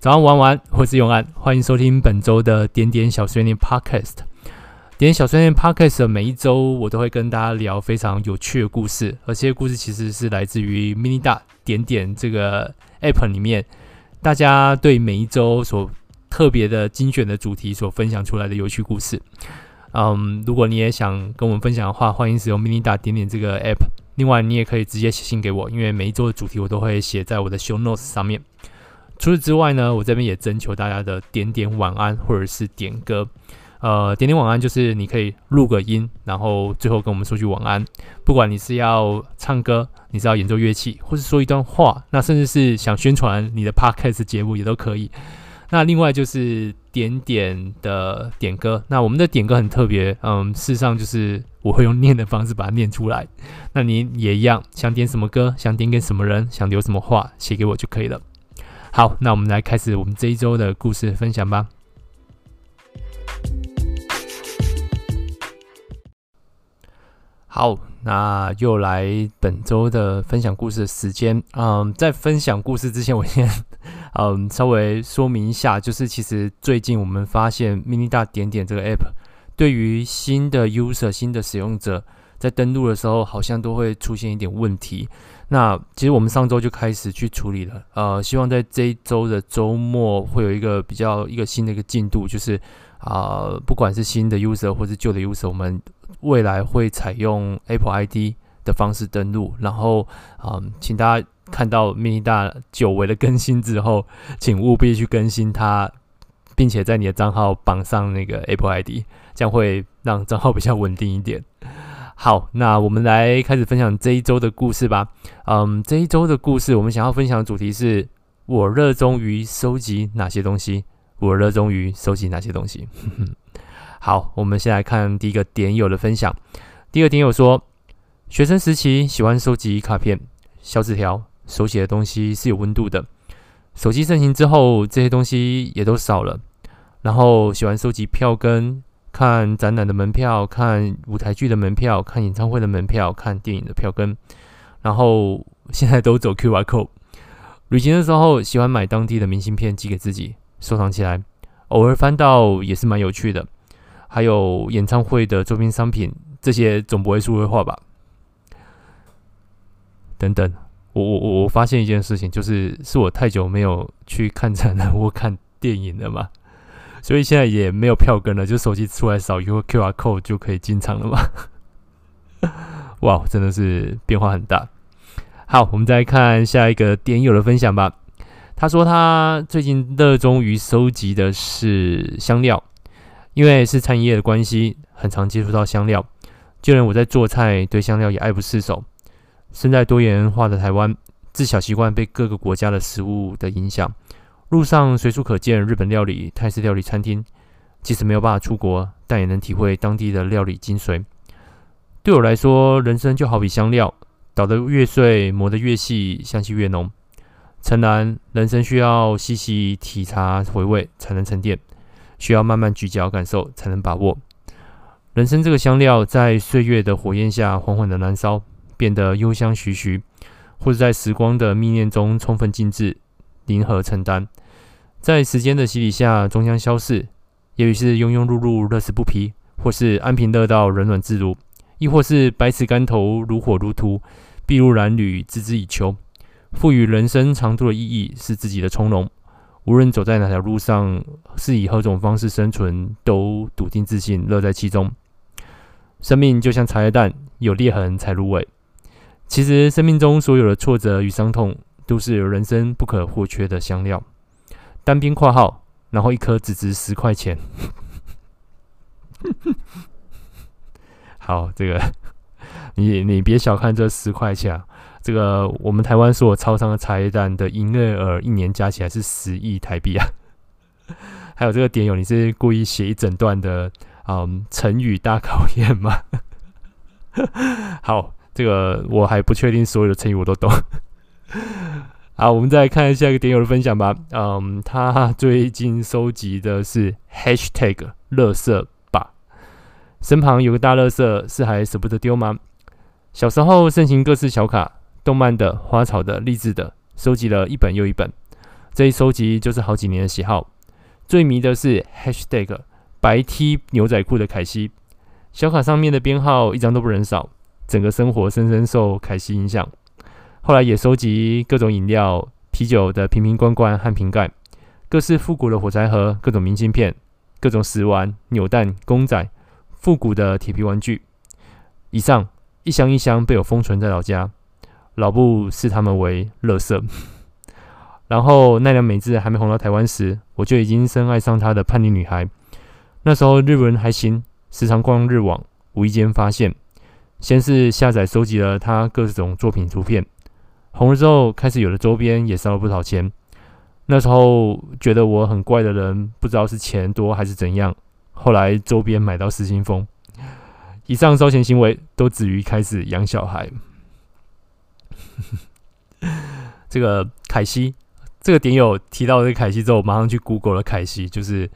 早上玩玩，我是永安，欢迎收听本周的点点小碎念 Podcast。点点小碎念 Podcast 每一周，我都会跟大家聊非常有趣的故事，而这些故事其实是来自于 Minida 点点这个 App 里面，大家对每一周所特别的精选的主题所分享出来的有趣故事。嗯，如果你也想跟我们分享的话，欢迎使用 Minida 点点这个 App。另外，你也可以直接写信给我，因为每一周的主题我都会写在我的 Show Notes 上面。除此之外呢，我这边也征求大家的点点晚安或者是点歌。呃，点点晚安就是你可以录个音，然后最后跟我们说句晚安。不管你是要唱歌，你是要演奏乐器，或是说一段话，那甚至是想宣传你的 Podcast 节目也都可以。那另外就是点点的点歌，那我们的点歌很特别，嗯，事实上就是我会用念的方式把它念出来。那你也一样，想点什么歌，想点给什么人，想留什么话，写给我就可以了。好，那我们来开始我们这一周的故事分享吧。好，那又来本周的分享故事的时间。嗯，在分享故事之前，我先 嗯稍微说明一下，就是其实最近我们发现 Mini 大点点这个 app 对于新的 user、新的使用者在登录的时候，好像都会出现一点问题。那其实我们上周就开始去处理了，呃，希望在这一周的周末会有一个比较一个新的一个进度，就是啊、不管是新的 user 或是旧的 user，我们未来会采用 Apple ID 的方式登录，然后啊、请大家看到 Mini 大久违的更新之后，请务必去更新它，并且在你的账号绑上那个 Apple ID，这样会让账号比较稳定一点。好，那我们来开始分享这一周的故事吧。嗯，这一周的故事，我们想要分享的主题是：我热衷于收集哪些东西？我热衷于收集哪些东西？好，我们先来看第一个点友的分享。第一个点友说，学生时期喜欢收集卡片、小纸条，手写的东西是有温度的。手机盛行之后，这些东西也都少了。然后喜欢收集票根。看展览的门票，看舞台剧的门票，看演唱会的门票，看电影的票根，然后现在都走 QR code。旅行的时候喜欢买当地的明信片寄给自己收藏起来，偶尔翻到也是蛮有趣的。还有演唱会的周边商品，这些总不会数位化吧？等等，我我我我发现一件事情，就是是我太久没有去看展览或看电影了嘛。所以现在也没有票根了，就手机出来扫一个 QR code 就可以进场了嘛？哇，真的是变化很大。好，我们再看下一个点友的分享吧。他说他最近热衷于收集的是香料，因为是餐饮业的关系，很常接触到香料。就连我在做菜，对香料也爱不释手。身在多元化的台湾，自小习惯被各个国家的食物的影响。路上随处可见日本料理、泰式料理餐厅，即使没有办法出国，但也能体会当地的料理精髓。对我来说，人生就好比香料，捣得越碎，磨得越细，香气越浓。诚然，人生需要细细体察回味才能沉淀，需要慢慢咀嚼感受才能把握。人生这个香料，在岁月的火焰下缓缓的燃烧，变得幽香徐徐，或者在时光的密念中充分静置，零和承担。在时间的洗礼下，终将消逝。也许是庸庸碌碌、乐此不疲，或是安贫乐道、软软自如，亦或是百尺竿头、如火如荼、筚路蓝缕、孜孜以求。赋予人生长度的意义是自己的从容。无论走在哪条路上，是以何种方式生存，都笃定自信，乐在其中。生命就像茶叶蛋，有裂痕才入味。其实，生命中所有的挫折与伤痛，都是人生不可或缺的香料。单边括号，然后一颗只值十块钱。好，这个 你你别小看这十块钱啊！这个我们台湾所有超商的茶叶蛋的营业额一年加起来是十亿台币啊！还有这个点友，你是故意写一整段的嗯成语大考验吗？好，这个我还不确定所有的成语我都懂。好，我们再来看下一个点友的分享吧。嗯，他最近收集的是 Hashtag 垃圾吧。身旁有个大乐色，是还舍不得丢吗？小时候盛行各式小卡，动漫的、花草的、励志的，收集了一本又一本。这一收集就是好几年的喜好。最迷的是 Hashtag 白 T 牛仔裤的凯西，小卡上面的编号一张都不能少，整个生活深深受凯西影响。后来也收集各种饮料、啤酒的瓶瓶罐罐和瓶盖，各式复古的火柴盒、各种明信片、各种食玩、扭蛋、公仔、复古的铁皮玩具。以上一箱一箱被我封存在老家，老布视他们为垃圾。然后奈良美智还没红到台湾时，我就已经深爱上她的叛逆女孩。那时候日文还行，时常逛日网，无意间发现，先是下载收集了她各种作品图片，红了之后开始有了周边，也烧了不少钱。那时候觉得我很怪的人，不知道是钱多还是怎样。后来周边买到失心疯，以上烧钱行为都止于开始养小孩。这个凯西。这个点有提到这个凯西之后，我马上去 Google 了凯西，就是，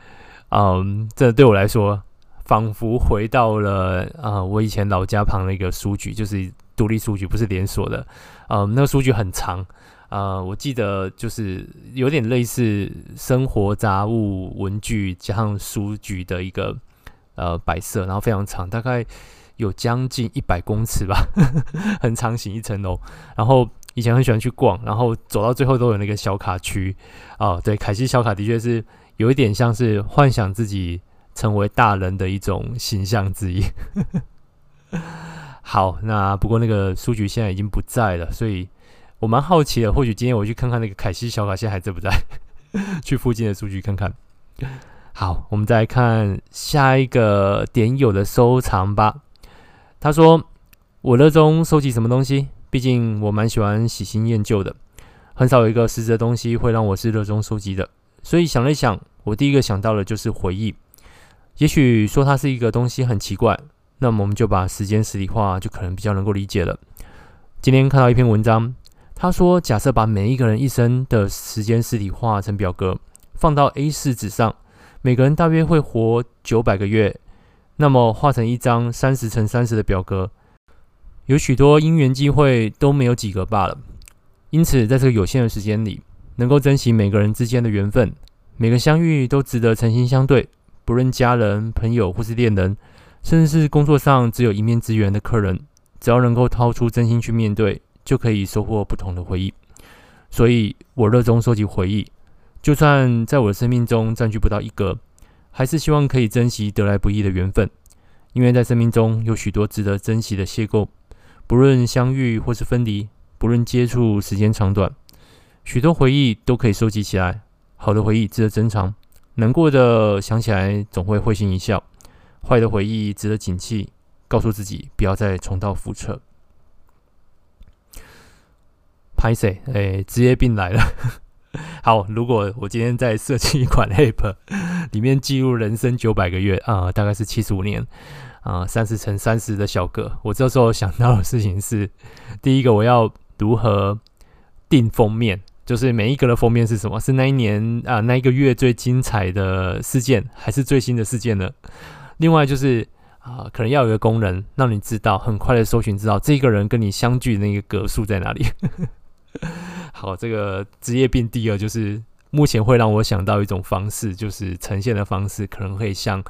嗯，这对我来说仿佛回到了啊、我以前老家旁的一个书局，就是独立书局，不是连锁的，嗯，那个书局很长，呃，我记得就是有点类似生活杂物、文具加上书局的一个呃摆设，然后非常长，大概有将近一百公尺吧，很长型一层楼，然后。以前很喜欢去逛，然后走到最后都有那个小卡区哦。对，凯西小卡的确是有一点像是幻想自己成为大人的一种形象之一。好，那不过那个书局现在已经不在了，所以我蛮好奇的。或许今天我去看看那个凯西小卡现在还在不在？去附近的书局看看。好，我们再来看下一个点友的收藏吧。他说：“我热衷收集什么东西？”毕竟我蛮喜欢喜新厌旧的，很少有一个实质的东西会让我是热衷收集的。所以想了想，我第一个想到的就是回忆。也许说它是一个东西很奇怪，那么我们就把时间实体化，就可能比较能够理解了。今天看到一篇文章，他说，假设把每一个人一生的时间实体化成表格，放到 A4 纸上，每个人大约会活九百个月，那么画成一张三十乘三十的表格。有许多因缘机会都没有几个罢了，因此在这个有限的时间里，能够珍惜每个人之间的缘分，每个相遇都值得诚心相对。不论家人、朋友或是恋人，甚至是工作上只有一面之缘的客人，只要能够掏出真心去面对，就可以收获不同的回忆。所以我热衷收集回忆，就算在我的生命中占据不到一格，还是希望可以珍惜得来不易的缘分，因为在生命中有许多值得珍惜的邂逅。不论相遇或是分离，不论接触时间长短，许多回忆都可以收集起来。好的回忆值得珍藏，难过的想起来总会会心一笑。坏的回忆值得警惕，告诉自己不要再重蹈覆辙。拍谢，哎，职业病来了。好，如果我今天在设计一款 App，里面记录人生九百个月啊、大概是七十五年。啊，三十乘三十的小格，我这时候想到的事情是，第一个我要如何定封面，就是每一格的封面是什么？是那一年啊，那一个月最精彩的事件，还是最新的事件呢？另外就是啊，可能要有一个功能，让你知道很快的搜寻，知道这个人跟你相距的那个格数在哪里。好，这个职业病第二就是目前会让我想到一种方式，就是呈现的方式可能会像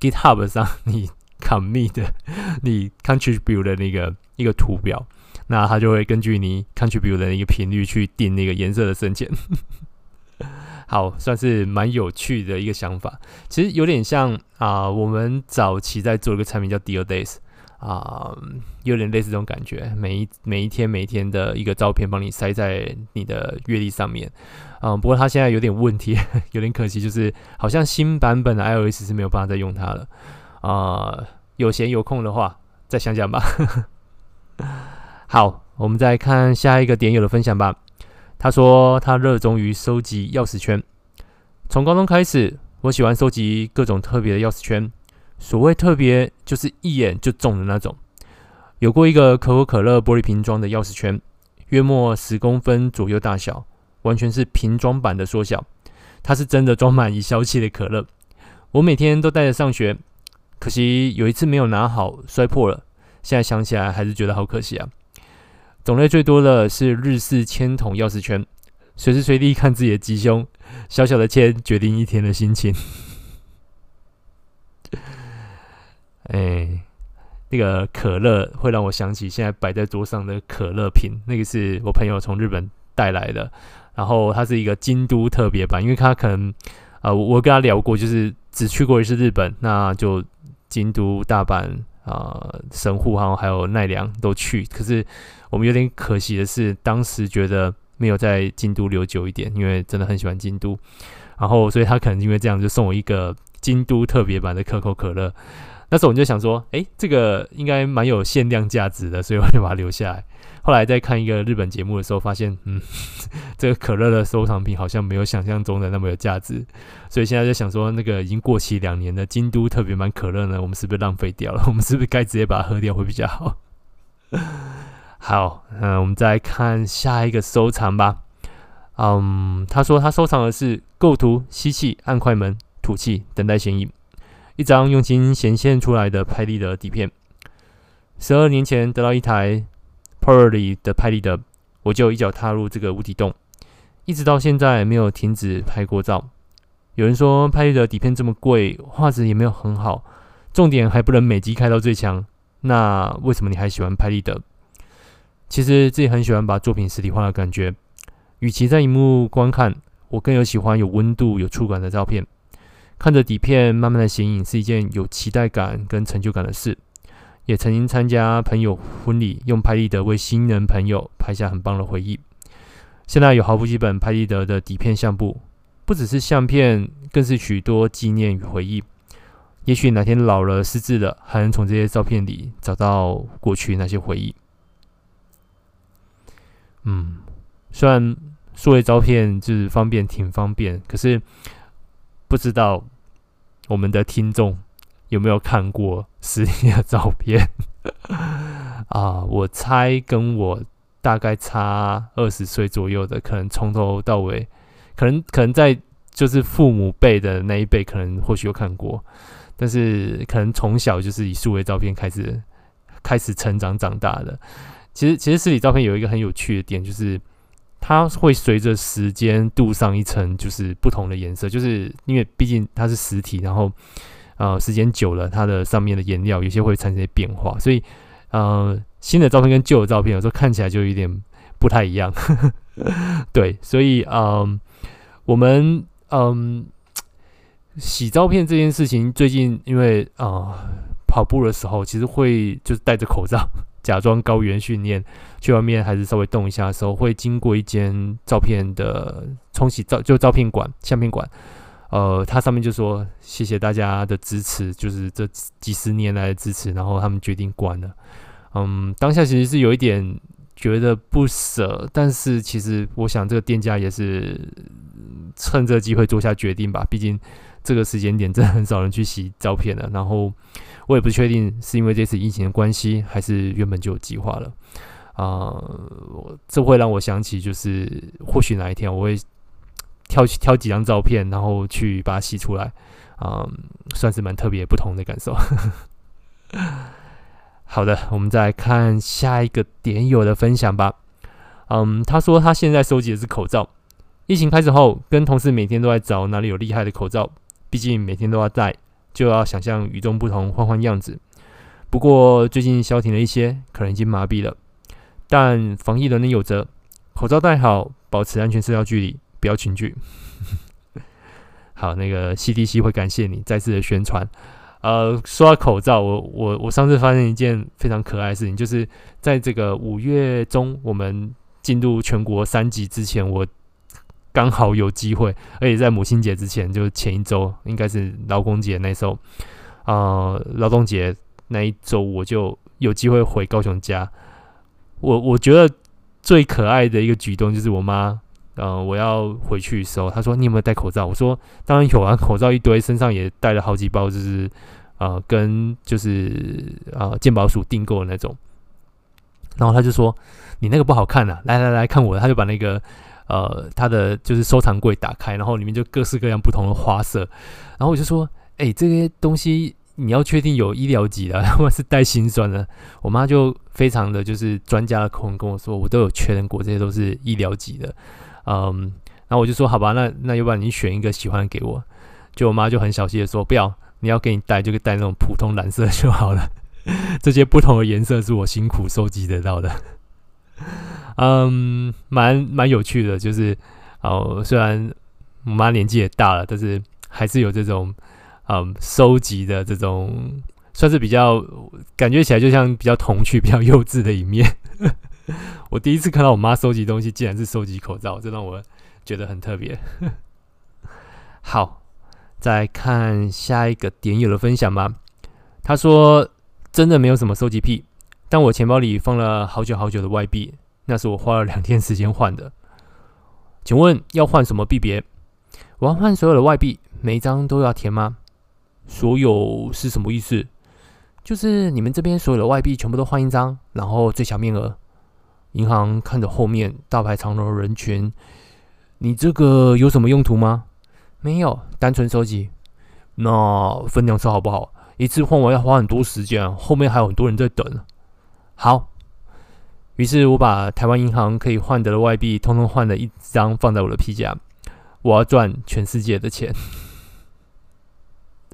GitHub 上你。commit 的你 contribute 的那个一个图表，那它就会根据你 contribute 的一个频率去定那个颜色的深浅。好，算是蛮有趣的一个想法。其实有点像啊、我们早期在做一个产品叫 Dear Days 啊、有点类似这种感觉。每一每一天每一天的一个照片，帮你塞在你的月历上面。嗯、不过它现在有点问题，有点可惜，就是好像新版本的 iOS 是没有办法再用它了。啊、有闲有空的话，再想想吧。好，我们再看下一个点友的分享吧。他说他热衷于收集钥匙圈，从高中开始，我喜欢收集各种特别的钥匙圈。所谓特别，就是一眼就中的那种。有过一个可口可乐玻璃瓶装的钥匙圈，约莫十公分左右大小，完全是瓶装版的缩小。它是真的装满已消气的可乐，我每天都带着上学。可惜有一次没有拿好，摔破了。现在想起来还是觉得好可惜啊。种类最多的是日式签筒钥匙圈，随时随地看自己的吉凶，小小的签决定一天的心情。哎，那个可乐会让我想起现在摆在桌上的可乐瓶，那个是我朋友从日本带来的，然后它是一个京都特别版，因为他可能啊、呃，我跟他聊过，就是只去过一次日本，那就京都、大阪、啊、神户，然后还有奈良都去，可是我们有点可惜的是，当时觉得。没有在京都留久一点，因为真的很喜欢京都，然后所以他可能因为这样就送我一个京都特别版的可口可乐。那时候我就想说，哎，这个应该蛮有限量价值的，所以我就把它留下来。后来在看一个日本节目的时候，发现，嗯，这个可乐的收藏品好像没有想象中的那么有价值，所以现在就想说，那个已经过期两年的京都特别版可乐呢，我们是不是浪费掉了？我们是不是该直接把它喝掉会比较好？好，嗯，我们再看下一个收藏吧。嗯，他说他收藏的是构图、吸气、按快门、吐气、等待显影，一张用心显现出来的拍立得底片。十二年前得到一台 Polaroid 的拍立得，我就一脚踏入这个无底洞，一直到现在没有停止拍过照。有人说拍立得底片这么贵，画质也没有很好，重点还不能美机开到最强，那为什么你还喜欢拍立得？其实自己很喜欢把作品实体化的感觉，与其在荧幕观看，我更有喜欢有温度、有触感的照片。看着底片慢慢的显影，是一件有期待感跟成就感的事。也曾经参加朋友婚礼，用拍立得为新人朋友拍下很棒的回忆。现在有好几本拍立得的底片相簿，不只是相片，更是许多纪念与回忆。也许哪天老了、失智了，还能从这些照片里找到过去那些回忆。嗯，虽然数位照片就是方便，挺方便，可是不知道我们的听众有没有看过实体的照片 啊？我猜跟我大概差二十岁左右的，可能从头到尾，可能可能在就是父母辈的那一辈，可能或许有看过，但是可能从小就是以数位照片开始开始成长长大的。其实，其实实体照片有一个很有趣的点，就是它会随着时间镀上一层，就是不同的颜色。就是因为毕竟它是实体，然后呃，时间久了，它的上面的颜料有些会产生一些变化，所以呃，新的照片跟旧的照片有时候看起来就有点不太一样。对，所以嗯、呃，我们嗯、洗照片这件事情，最近因为啊、呃，跑步的时候其实会就是戴着口罩。假装高原训练，去外面还是稍微动一下的时候，会经过一间照片的冲洗照，就照片馆、相片馆。呃，它上面就说谢谢大家的支持，就是这几十年来的支持。然后他们决定关了。嗯，当下其实是有一点觉得不舍，但是其实我想这个店家也是趁这个机会做下决定吧。毕竟这个时间点真的很少人去洗照片了。然后。我也不确定是因为这次疫情的关系，还是原本就有计划了啊、呃。这会让我想起，就是或许哪一天我会挑挑几张照片，然后去把它洗出来啊、算是蛮特别不同的感受。好的，我们再看下一个点友的分享吧。嗯，他说他现在收集的是口罩。疫情开始后，跟同事每天都在找哪里有厉害的口罩，毕竟每天都要戴。就要想象与众不同，换换样子。不过最近消停了一些，可能已经麻痹了。但防疫仍能有责，口罩戴好，保持安全社交距离，不要群聚。好，那个 CDC 会感谢你再次的宣传。呃，说到口罩，我我我上次发现一件非常可爱的事情，就是在这个五月中，我们进入全国三级之前，我。刚好有机会，而且在母亲节之前，就是前一周，应该是劳工节那时候，呃，劳动节那一周，我就有机会回高雄家。我我觉得最可爱的一个举动就是我妈，呃，我要回去的时候，她说：“你有没有戴口罩？”我说：“当然有啊，口罩一堆，身上也带了好几包，就是呃，跟就是呃健保署订购的那种。”然后她就说：“你那个不好看啊，来来来看我的。”她就把那个。呃，他的就是收藏柜打开，然后里面就各式各样不同的花色，然后我就说，哎、这些东西你要确定有医疗级的，或是带心酸的。我妈就非常的就是专家的口吻跟我说，我都有确认过，这些都是医疗级的。嗯，然后我就说好吧，那那要不然你选一个喜欢给我。就我妈就很小气的说不要，你要给你带就给带那种普通蓝色就好了。这些不同的颜色是我辛苦收集得到的。嗯，蛮蛮有趣的，就是哦，虽然我妈年纪也大了，但是还是有这种嗯收集的这种，算是比较感觉起来就像比较童趣、比较幼稚的一面。我第一次看到我妈收集东西，竟然是收集口罩，这让我觉得很特别。好，再看下一个点友的分享吧。他说：“真的没有什么收集癖，但我钱包里放了好久好久的外币。”那是我花了两天时间换的，请问要换什么币别？我要换所有的外币，每一张都要填吗？所有是什么意思？就是你们这边所有的外币全部都换一张，然后最小面额。银行看着后面大排长龙的人群，你这个有什么用途吗？没有，单纯收集。那分两次好不好？一次换完要花很多时间，后面还有很多人在等。好。于是我把台湾银行可以换得的外币，通通换了一张，放在我的皮夹。我要赚全世界的钱。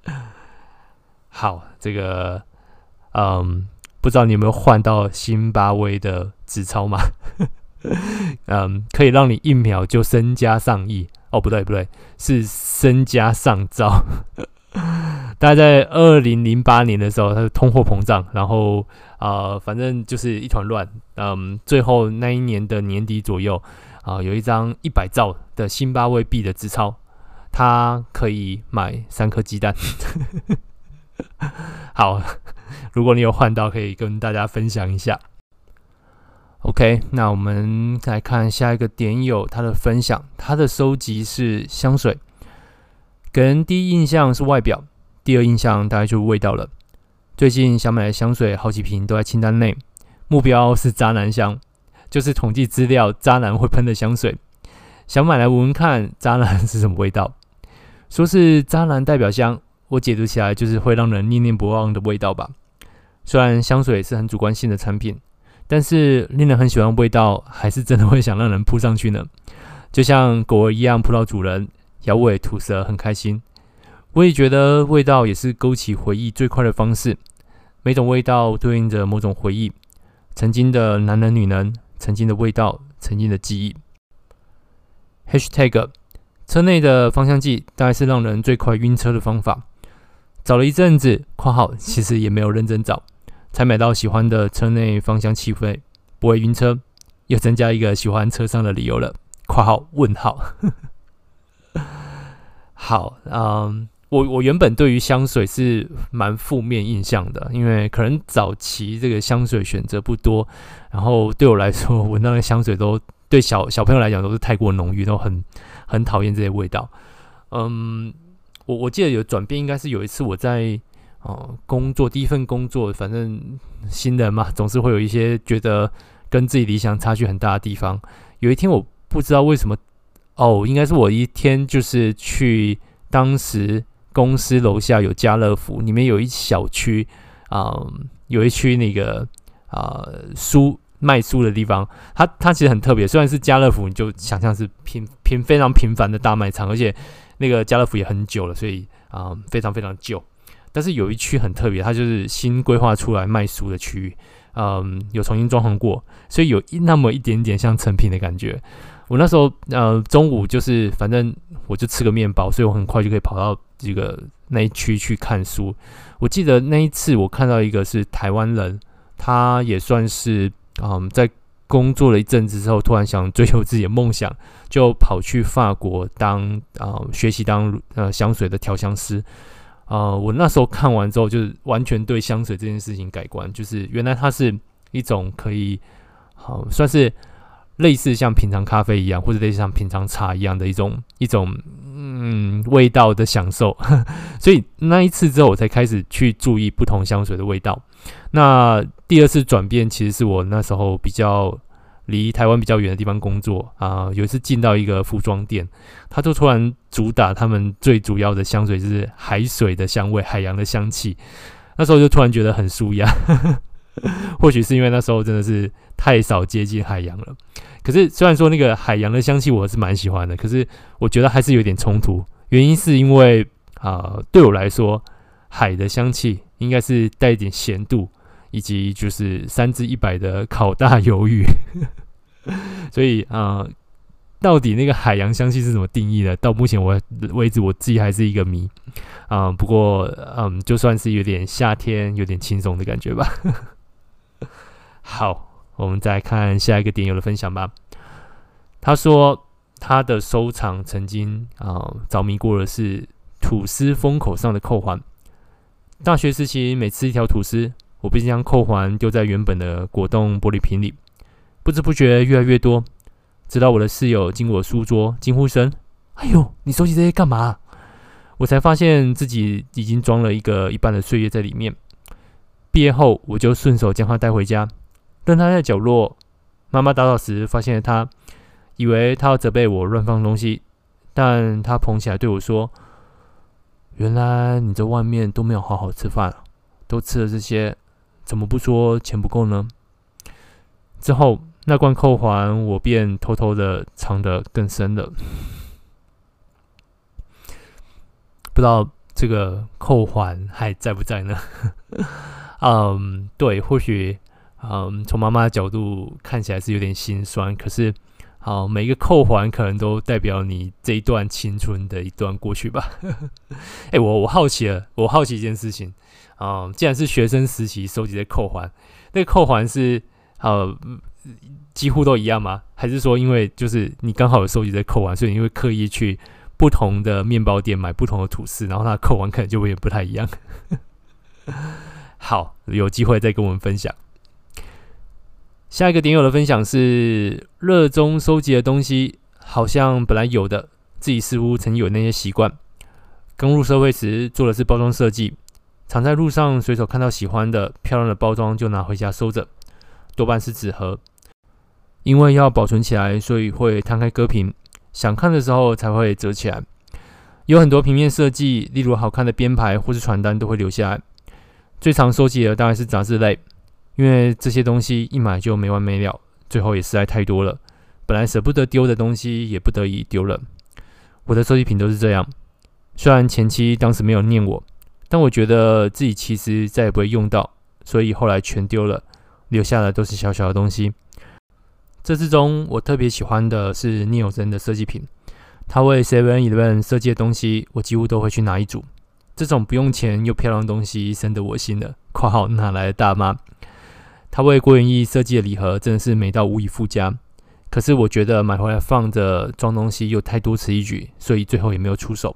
好，这个，嗯，不知道你有没有换到辛巴威的纸钞吗？嗯，可以让你一秒就身家上亿。哦，不对，不对，是身家上兆。大概在二零零八年的时候，它是通货膨胀，然后啊、呃，反正就是一团乱。嗯，最后那一年的年底左右，啊、有一张一百兆的辛巴威币的纸钞，它可以买三颗鸡蛋。好，如果你有换到，可以跟大家分享一下。OK，那我们再来看下一个点友他的分享，他的收集是香水，给人第一印象是外表。第二印象大概就是味道了。最近想买的香水好几瓶都在清单内，目标是渣男香，就是统计资料渣男会喷的香水，想买来闻闻看渣男是什么味道。说是渣男代表香，我解读起来就是会让人念念不忘的味道吧。虽然香水是很主观性的产品，但是令人很喜欢的味道，还是真的会想让人扑上去呢。就像狗儿一样扑到主人，摇尾吐舌，很开心。我也觉得味道也是勾起回忆最快的方式。每种味道对应着某种回忆，曾经的男人女人，曾经的味道，曾经的记忆。Hashtag 车内的芳香剂大概是让人最快晕车的方法。找了一阵子（括号其实也没有认真找），才买到喜欢的车内芳香气味，不会晕车，又增加一个喜欢车上的理由了（括号问号）。好，嗯。我我原本对于香水是蛮负面印象的，因为可能早期这个香水选择不多，然后对我来说，闻到的香水都对小小朋友来讲都是太过浓郁，都很很讨厌这些味道。嗯，我我记得有转变，应该是有一次我在哦、工作第一份工作，反正新人嘛，总是会有一些觉得跟自己理想差距很大的地方。有一天我不知道为什么，哦，应该是我一天就是去当时。公司楼下有家乐福，里面有一小区，啊、嗯，有一区那个啊书卖书的地方。它它其实很特别，虽然是家乐福，你就想象是平平非常平凡的大卖场，而且那个家乐福也很久了，所以啊、嗯、非常非常旧。但是有一区很特别，它就是新规划出来卖书的区域，嗯，有重新装潢过，所以有一那么一点点像成品的感觉。我那时候呃中午就是反正我就吃个面包，所以我很快就可以跑到这个那一区去看书。我记得那一次我看到一个是台湾人，他也算是嗯在工作了一阵子之后，突然想追求自己的梦想，就跑去法国当啊、学习当呃香水的调香师。啊、呃，我那时候看完之后，就是完全对香水这件事情改观，就是原来它是一种可以好、算是。类似像品尝咖啡一样，或者类似像品尝茶一样的一种一种嗯味道的享受，所以那一次之后，我才开始去注意不同香水的味道。那第二次转变，其实是我那时候比较离台湾比较远的地方工作啊、有一次进到一个服装店，他就突然主打他们最主要的香水就是海水的香味，海洋的香气。那时候就突然觉得很舒压。或许是因为那时候真的是太少接近海洋了。可是虽然说那个海洋的香气我是蛮喜欢的，可是我觉得还是有点冲突。原因是因为啊、对我来说，海的香气应该是带一点咸度，以及就是三至一百的烤大鱿鱼。所以啊、到底那个海洋香气是怎么定义的？到目前我为止，我自己还是一个谜。啊、不过嗯，就算是有点夏天，有点轻松的感觉吧。好。我们再看下一个点友的分享吧。他说他的收藏曾经啊着迷过的是吐司封口上的扣环。大学时期，每吃一条吐司，我便将扣环丢在原本的果冻玻璃瓶里，不知不觉越来越多，直到我的室友经过书桌惊呼声：“哎呦，你收集这些干嘛？”我才发现自己已经装了一个一半的岁月在里面。毕业后，我就顺手将它带回家。当他在角落，妈妈打扫时发现他，以为他要责备我乱放东西，但他捧起来对我说：“原来你在外面都没有好好吃饭，都吃了这些，怎么不说钱不够呢？”之后那罐扣环我便偷偷的藏得更深了，不知道这个扣环还在不在呢？嗯，对，或许。嗯，从妈妈的角度看起来是有点心酸，可是，好，每一个扣环可能都代表你这一段青春的一段过去吧。哎、我我好奇了，我好奇一件事情啊、既然是学生时期收集的扣环，那个扣环是呃几乎都一样吗？还是说因为就是你刚好有收集的扣环，所以你会刻意去不同的面包店买不同的吐司，然后它的扣环可能就会有点不太一样？好，有机会再跟我们分享。下一个点友的分享是：热衷收集的东西，好像本来有的，自己似乎曾有那些习惯。刚入社会时做的是包装设计，常在路上随手看到喜欢的漂亮的包装就拿回家收着，多半是纸盒，因为要保存起来，所以会摊开割平，想看的时候才会折起来。有很多平面设计，例如好看的编排或是传单都会留下来。最常收集的当然是杂志类。因为这些东西一买就没完没了，最后也实在太多了。本来舍不得丢的东西，也不得已丢了。我的收集品都是这样。虽然前期当时没有念我，但我觉得自己其实再也不会用到，所以后来全丢了，留下的都是小小的东西。这之中，我特别喜欢的是聂友真的设计品。他为 Seven Eleven 设计的东西，我几乎都会去拿一组。这种不用钱又漂亮的东西，深得我心了。括号哪来的大妈？他为郭元义设计的礼盒真的是美到无以复加，可是我觉得买回来放着装东西又太多此一举，所以最后也没有出手。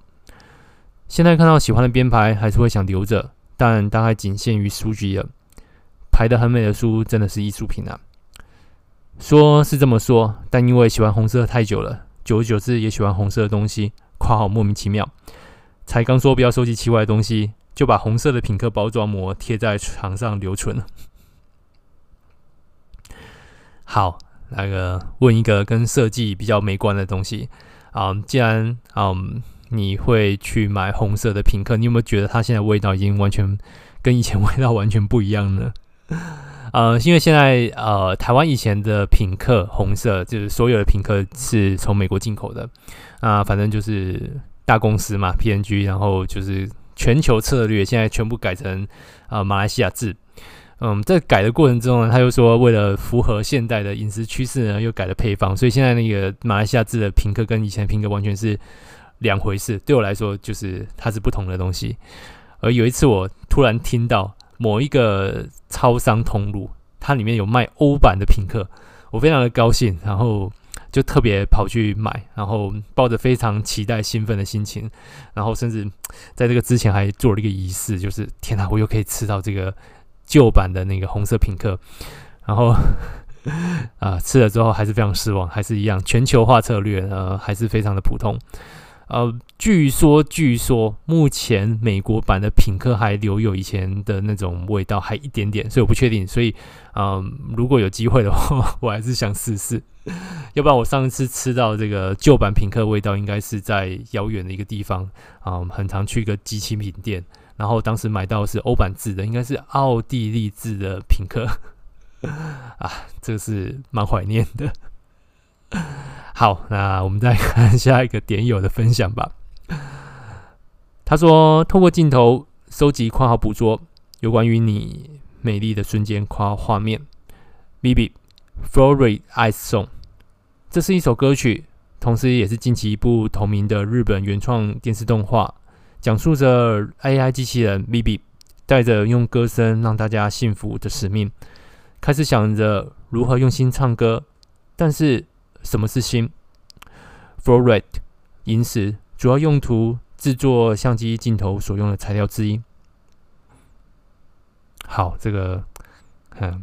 现在看到喜欢的编排还是会想留着，但大概仅限于书籍了。排得很美的书真的是艺术品啊！说是这么说，但因为喜欢红色太久了，久而久之也喜欢红色的东西。括号莫名其妙，才刚说不要收集奇怪的东西，就把红色的品客包装膜贴在墙上留存了。好，那个问一个跟设计比较没关的东西啊，既然嗯你会去买红色的品客，你有没有觉得它现在味道已经完全跟以前味道完全不一样呢？呃，因为现在呃台湾以前的品客红色就是所有的品客是从美国进口的啊，反正就是大公司嘛 P N G，然后就是全球策略现在全部改成啊马来西亚制。嗯，在改的过程中呢，他又说为了符合现代的饮食趋势呢，又改了配方，所以现在那个马来西亚制的品客跟以前的品客完全是两回事。对我来说，就是它是不同的东西。而有一次，我突然听到某一个超商通路，它里面有卖欧版的品客，我非常的高兴，然后就特别跑去买，然后抱着非常期待、兴奋的心情，然后甚至在这个之前还做了一个仪式，就是天哪，我又可以吃到这个。旧版的那个红色品客，然后 啊吃了之后还是非常失望，还是一样全球化策略，呃还是非常的普通。呃，据说据说目前美国版的品客还留有以前的那种味道，还一点点，所以我不确定。所以啊、如果有机会的话，我还是想试试。要不然我上一次吃到这个旧版品客味道，应该是在遥远的一个地方啊、呃，很常去一个机器品店。然后当时买到是欧版制的，应该是奥地利制的品客 啊，这个是蛮怀念的。好，那我们再看下一个点友的分享吧。他说：“透过镜头收集括号捕捉有关于你美丽的瞬间括号画面。” Vivvid Florid Eyes Song，这是一首歌曲，同时也是近期一部同名的日本原创电视动画，讲述着 AI 机器人 Vivvid 带着用歌声让大家幸福的使命，开始想着如何用心唱歌，但是。什么是心？Fluoride 银石主要用途制作相机镜头所用的材料之一。好，这个嗯，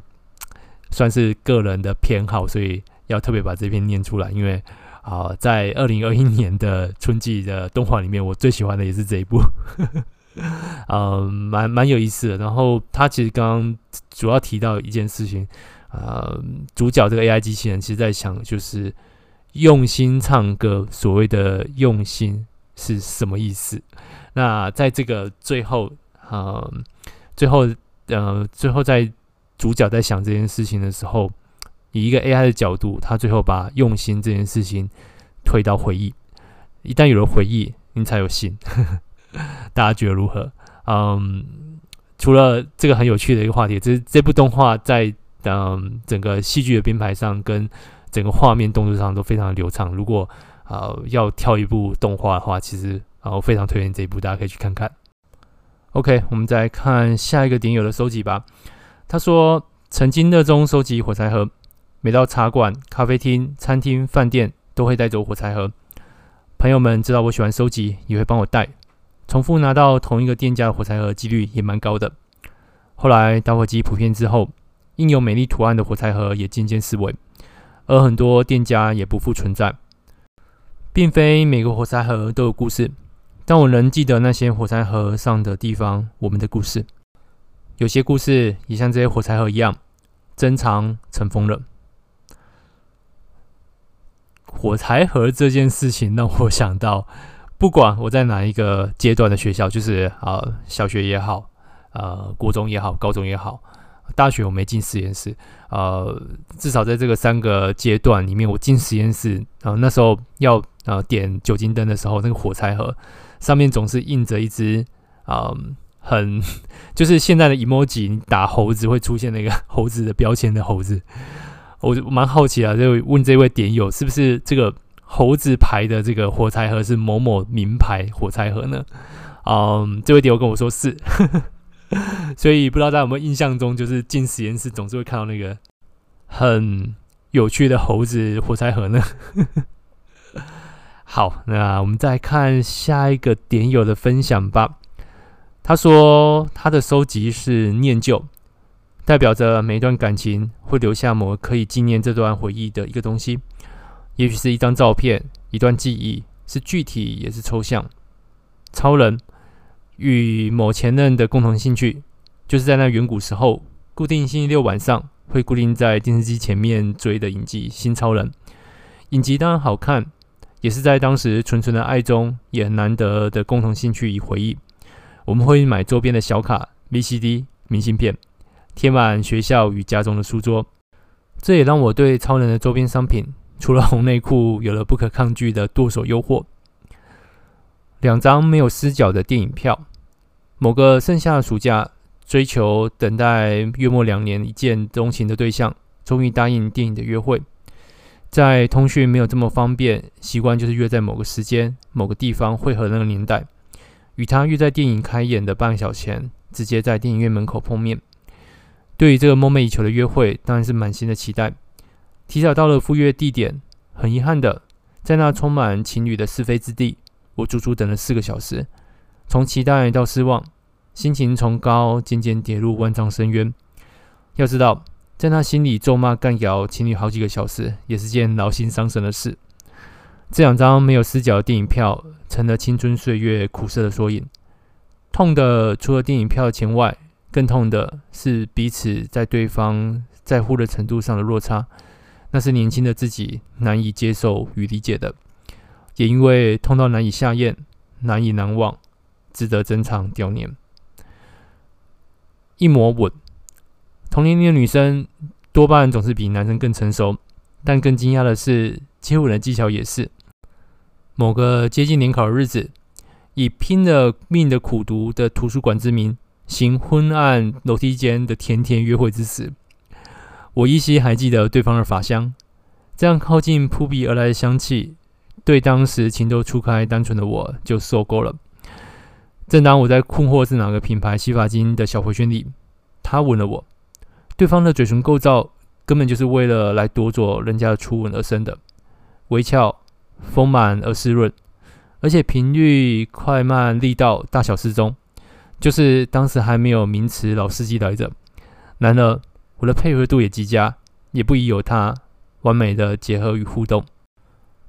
算是个人的偏好，所以要特别把这篇念出来。因为啊、呃，在二零二一年的春季的动画里面，我最喜欢的也是这一部，嗯，蛮蛮有意思的。然后他其实刚刚主要提到一件事情。呃，主角这个 AI 机器人，其实在想就是用心唱歌。所谓的用心是什么意思？那在这个最后，呃，最后，呃，最后在主角在想这件事情的时候，以一个 AI 的角度，他最后把用心这件事情推到回忆。一旦有了回忆，你才有心。大家觉得如何？嗯，除了这个很有趣的一个话题，这这部动画在。嗯，整个戏剧的编排上跟整个画面动作上都非常流畅。如果呃要挑一部动画的话，其实啊我非常推荐这一部，大家可以去看看。OK，我们再看下一个点友的收集吧。他说曾经热衷收集火柴盒，每到茶馆、咖啡厅、餐厅、饭店都会带走火柴盒。朋友们知道我喜欢收集，也会帮我带。重复拿到同一个店家的火柴盒几率也蛮高的。后来打火机普遍之后。印有美丽图案的火柴盒也渐渐式微，而很多店家也不复存在。并非每个火柴盒都有故事，但我仍记得那些火柴盒上的地方，我们的故事。有些故事也像这些火柴盒一样，珍藏尘封了。火柴盒这件事情让我想到，不管我在哪一个阶段的学校，就是啊、呃，小学也好，呃，国中也好，高中也好。大学我没进实验室，呃，至少在这个三个阶段里面，我进实验室，呃，那时候要呃点酒精灯的时候，那个火柴盒上面总是印着一只啊、呃，很 就是现在的 emoji，打猴子会出现那个 猴子的标签的猴子，我蛮好奇啊，就问这位点友，是不是这个猴子牌的这个火柴盒是某某名牌火柴盒呢？嗯、这位点友跟我说是。所以不知道大家有没有印象中，就是进实验室总是会看到那个很有趣的猴子火柴盒呢？好，那我们再看下一个点友的分享吧。他说他的收集是念旧，代表着每一段感情会留下某可以纪念这段回忆的一个东西，也许是一张照片、一段记忆，是具体也是抽象。超人。与某前任的共同兴趣，就是在那远古时候，固定星期六晚上会固定在电视机前面追的影集《新超人》。影集当然好看，也是在当时纯纯的爱中，也很难得的共同兴趣与回忆。我们会买周边的小卡、VCD、明信片，贴满学校与家中的书桌。这也让我对超人的周边商品，除了红内裤，有了不可抗拒的剁手诱惑。两张没有死角的电影票。某个盛夏的暑假，追求等待约莫两年一见钟情的对象，终于答应电影的约会。在通讯没有这么方便，习惯就是约在某个时间、某个地方汇合那个年代，与他约在电影开演的半个小时前，直接在电影院门口碰面。对于这个梦寐以求的约会，当然是满心的期待。提早到了赴约地点，很遗憾的，在那充满情侣的是非之地。我足足等了四个小时，从期待到失望，心情从高渐渐跌入万丈深渊。要知道，在他心里咒骂干譙情侣好几个小时，也是件劳心伤神的事。这两张没有死角的电影票，成了青春岁月苦涩的缩影。痛的除了电影票钱外，更痛的是彼此在对方在乎的程度上的落差。那是年轻的自己难以接受与理解的。也因为痛到难以下咽、难以难忘，值得珍藏悼念。一抹吻。同年龄的女生多半总是比男生更成熟，但更惊讶的是，接吻的技巧也是。某个接近联考的日子，以拼了命的苦读的图书馆之名，行昏暗楼梯间的甜甜约会之时，我依稀还记得对方的发香。这样靠近扑鼻而来的香气，对当时情窦初开、单纯的我就受够了。正当我在困惑是哪个品牌洗发精的小回旋里，他吻了我。对方的嘴唇构造根本就是为了来夺走人家的初吻而生的，微翘、丰满而湿润，而且频率、快慢、力道、大小适中，就是当时还没有名词老司机来着。然而，我的配合度也极佳，也不宜有他。完美的结合与互动，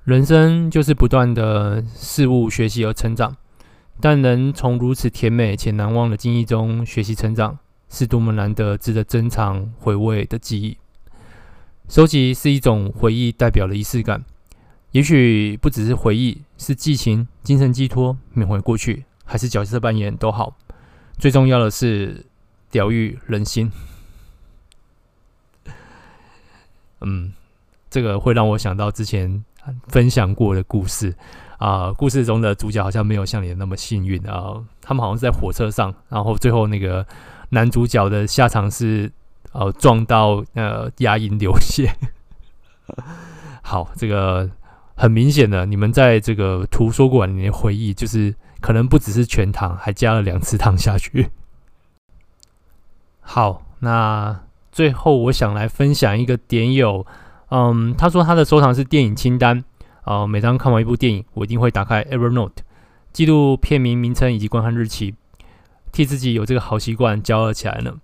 人生就是不断的事物学习而成长，但能从如此甜美且难忘的经历中学习成长，是多么难得、值得珍藏回味的记忆。收集是一种回忆代表的仪式感，也许不只是回忆，是激情、精神寄托、缅怀过去，还是角色扮演都好。最重要的是疗愈人心。嗯。这个会让我想到之前分享过的故事啊、故事中的主角好像没有像你那么幸运啊、他们好像是在火车上，然后最后那个男主角的下场是呃撞到呃牙龈流血。好，这个很明显的，你们在这个图书馆里面回忆，就是可能不只是全糖，还加了两次糖下去。好，那最后我想来分享一个点友。嗯，他说他的收藏是电影清单。呃，每当看完一部电影，我一定会打开 Evernote，记录片名、名称以及观看日期，替自己有这个好习惯骄傲起来呢。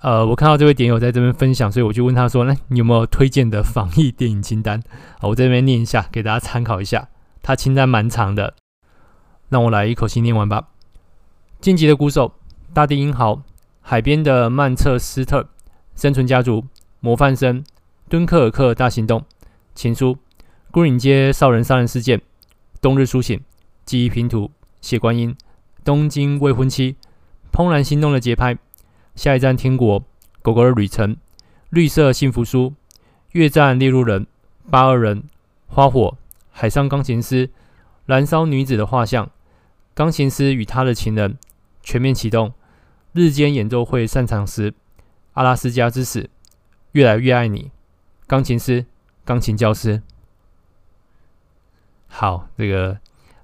呃，我看到这位点友在这边分享，所以我就问他说：“那你有没有推荐的防疫电影清单？”好，我这边念一下，给大家参考一下。他清单蛮长的，让我来一口气念完吧。《进击的鼓手》、《大地英豪》、《海边的曼彻斯特》、《生存家族》、《模范生》。敦刻尔克大行动、情书、孤岭街少人杀人事件、冬日苏醒、记忆拼图、血观音、东京未婚妻、怦然心动的节拍、下一站天国、狗狗的旅程、绿色幸福书、越战猎鹿人、八二人、花火、海上钢琴师、燃烧女子的画像、钢琴师与他的情人、全面启动、日间演奏会散场时、阿拉斯加之死、越来越爱你。钢琴师，钢琴教师。好，这个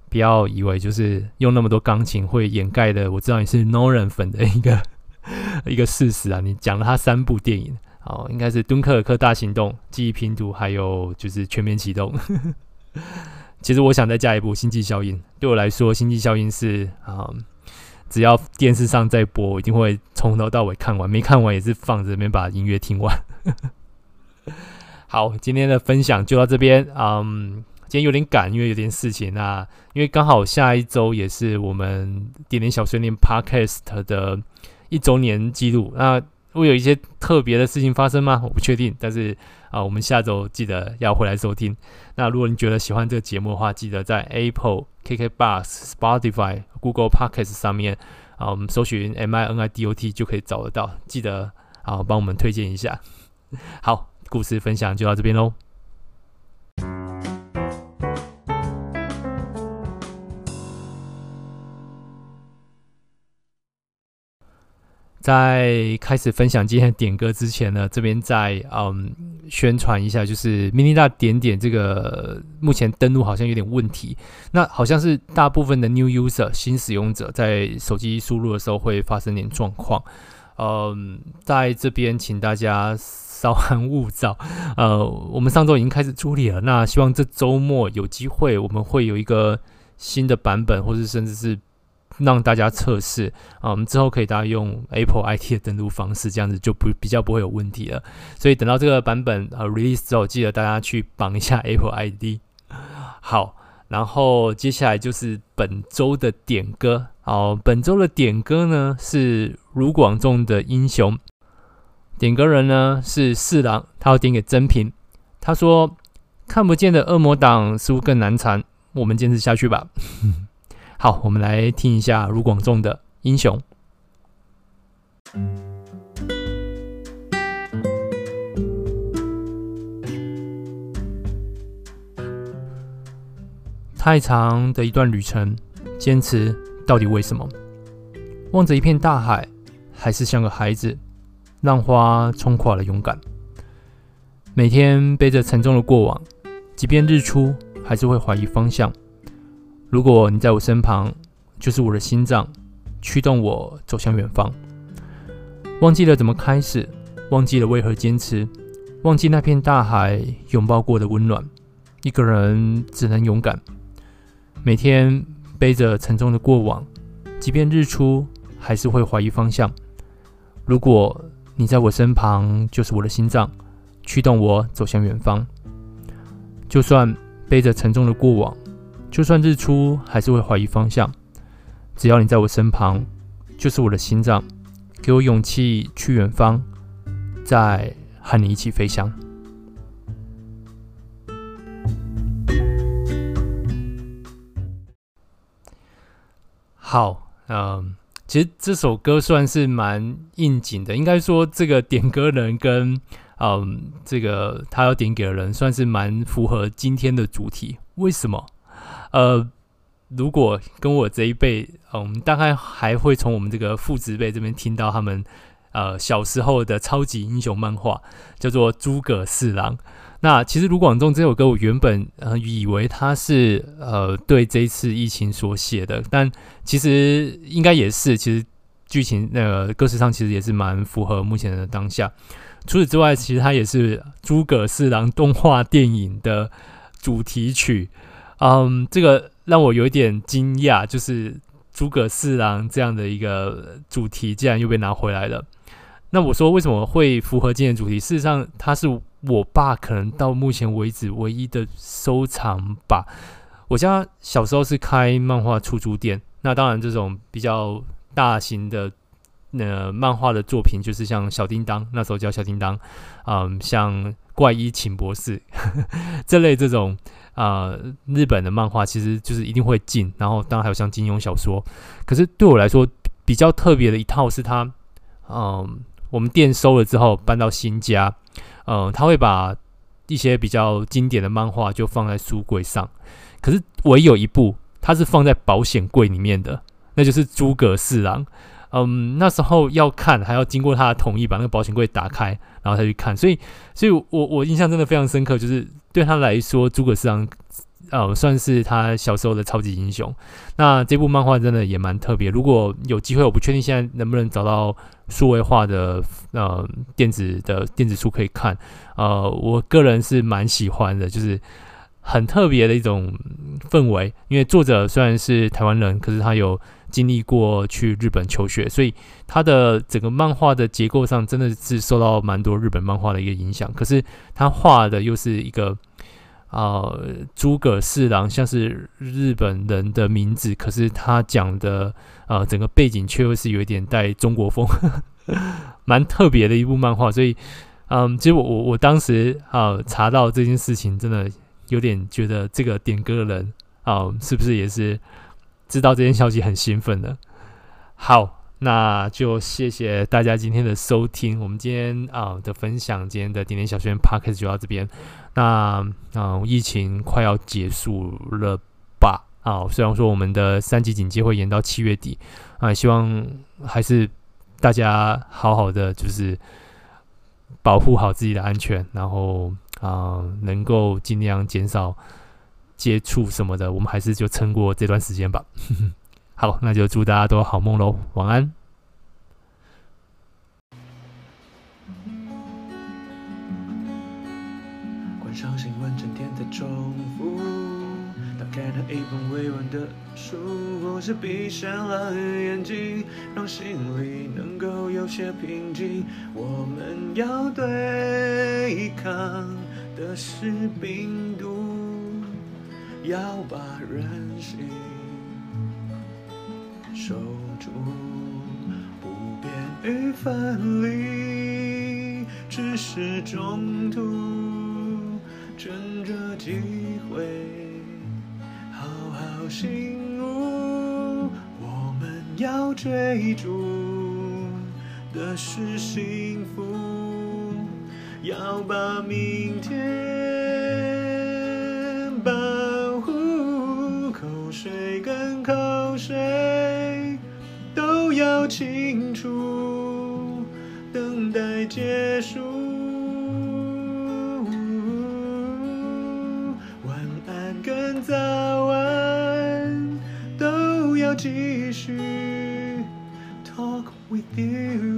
不要以为就是用那么多钢琴会掩盖的，我知道你是 Nolan 粉的一个 一个事实啊。你讲了他三部电影，哦，应该是《敦刻尔克大行动》、《记忆拼图》，还有就是《全面启动。》其实我想再加一部《星际效应》，对我来说，《星际效应》是啊，只要电视上在播，我一定会从头到尾看完，没看完也是放着，没把音乐听完。好，今天的分享就到这边。嗯，今天有点赶，因为有点事情啊。因为刚好下一周也是我们点点小碎念 Podcast 的一周年记录。那会有一些特别的事情发生吗？我不确定。但是啊，我们下周记得要回来收听。那如果你觉得喜欢这个节目的话，记得在 Apple、KKBox、Spotify、Google Podcast 上面啊，我们搜寻 M I N I D O T 就可以找得到。记得啊，帮我们推荐一下。好。故事分享就到这边喽。在开始分享今天的点歌之前呢，这边再嗯宣传一下，就是 mini 大点点这个目前登录好像有点问题，那好像是大部分的 new user 新使用者在手机输入的时候会发生点状况，嗯，在这边请大家。稍安勿躁，呃，我们上周已经开始处理了。那希望这周末有机会，我们会有一个新的版本，或是甚至是让大家测试啊。我们之后可以大家用 Apple ID 的登录方式，这样子就不比较不会有问题了。所以等到这个版本呃 release 之后，记得大家去绑一下 Apple ID。好，然后接下来就是本周的点歌。好，本周的点歌呢是卢广仲的《英雄》。点歌人呢是四郎，他要点给真平。他说：“看不见的恶魔党似乎更难缠，我们坚持下去吧。”好，我们来听一下卢广仲的《英雄》。太长的一段旅程，坚持到底为什么？望着一片大海，还是像个孩子，浪花冲垮了勇敢。每天背着沉重的过往，即便日出，还是会怀疑方向。如果你在我身旁，就是我的心脏，驱动我走向远方。忘记了怎么开始，忘记了为何坚持，忘记那片大海拥抱过的温暖。一个人只能勇敢。每天背着沉重的过往，即便日出，还是会怀疑方向。如果你在我身旁，就是我的心脏，驱动我走向远方。就算背着沉重的过往，就算日出，还是会怀疑方向。只要你在我身旁，就是我的心脏，给我勇气去远方，再和你一起飞翔。好，嗯，其实这首歌算是蛮应景的，应该说这个点歌人跟嗯，这个他要点给的人算是蛮符合今天的主题。为什么？呃，如果跟我这一辈，嗯，大概还会从我们这个父执辈这边听到他们呃小时候的超级英雄漫画，叫做《诸葛四郎》。那其实卢广仲这首歌，我原本呃以为他是呃对这一次疫情所写的，但其实应该也是，其实剧情那个歌词上其实也是蛮符合目前的当下。除此之外，其实它也是诸葛四郎动画电影的主题曲。嗯，这个让我有一点惊讶，就是诸葛四郎这样的一个主题竟然又被拿回来了。那我说为什么会符合今天的主题？事实上，它是我爸可能到目前为止唯一的收藏吧。我家小时候是开漫画出租店，那当然这种比较大型的呃漫画的作品，就是像小叮当，那时候叫小叮当，嗯，像怪医请博士 这类这种、呃、日本的漫画，其实就是一定会进。然后当然还有像金庸小说，可是对我来说比较特别的一套是它，嗯。我们店收了之后搬到新家，嗯，他会把一些比较经典的漫画就放在书柜上，可是唯有一部它是放在保险柜里面的，那就是《诸葛四郎》。嗯，那时候要看还要经过他的同意，把那个保险柜打开，然后他去看。所以，所以我我印象真的非常深刻，就是对他来说，《诸葛四郎》呃算是他小时候的超级英雄。那这部漫画真的也蛮特别。如果有机会，我不确定现在能不能找到。数位化的呃电子的电子书可以看，呃，我个人是蛮喜欢的，就是很特别的一种氛围。因为作者虽然是台湾人，可是他有经历过去日本求学，所以他的整个漫画的结构上真的是受到蛮多日本漫画的一个影响。可是他画的又是一个呃诸葛四郎，像是日本人的名字，可是他讲的。啊、呃，整个背景却又是有一点带中国风，蛮特别的一部漫画。所以，嗯，其实我我我当时啊、查到这件事情，真的有点觉得这个点歌的人啊、是不是也是知道这件消息很兴奋的？好，那就谢谢大家今天的收听。我们今天啊、的分享，今天的点点小学 Podcast 就到这边。那啊、疫情快要结束了吧？好，虽然说我们的三级警戒会延到七月底，啊，希望还是大家好好的，就是保护好自己的安全，然后啊，能够尽量减少接触什么的，我们还是就撑过这段时间吧。好，那就祝大家都好梦喽，晚安。关上新闻，整天在重复。看了一本未完的书，或是闭上了眼睛，让心里能够有些平静。我们要对抗的是病毒，要把人心守住，不变与分离，只是中途，趁着机会好好。醒悟，我们要追逐的是幸福，要把明天保护，口水跟口水都要清楚，等待结束，晚安跟早安都要继续。Talk with you。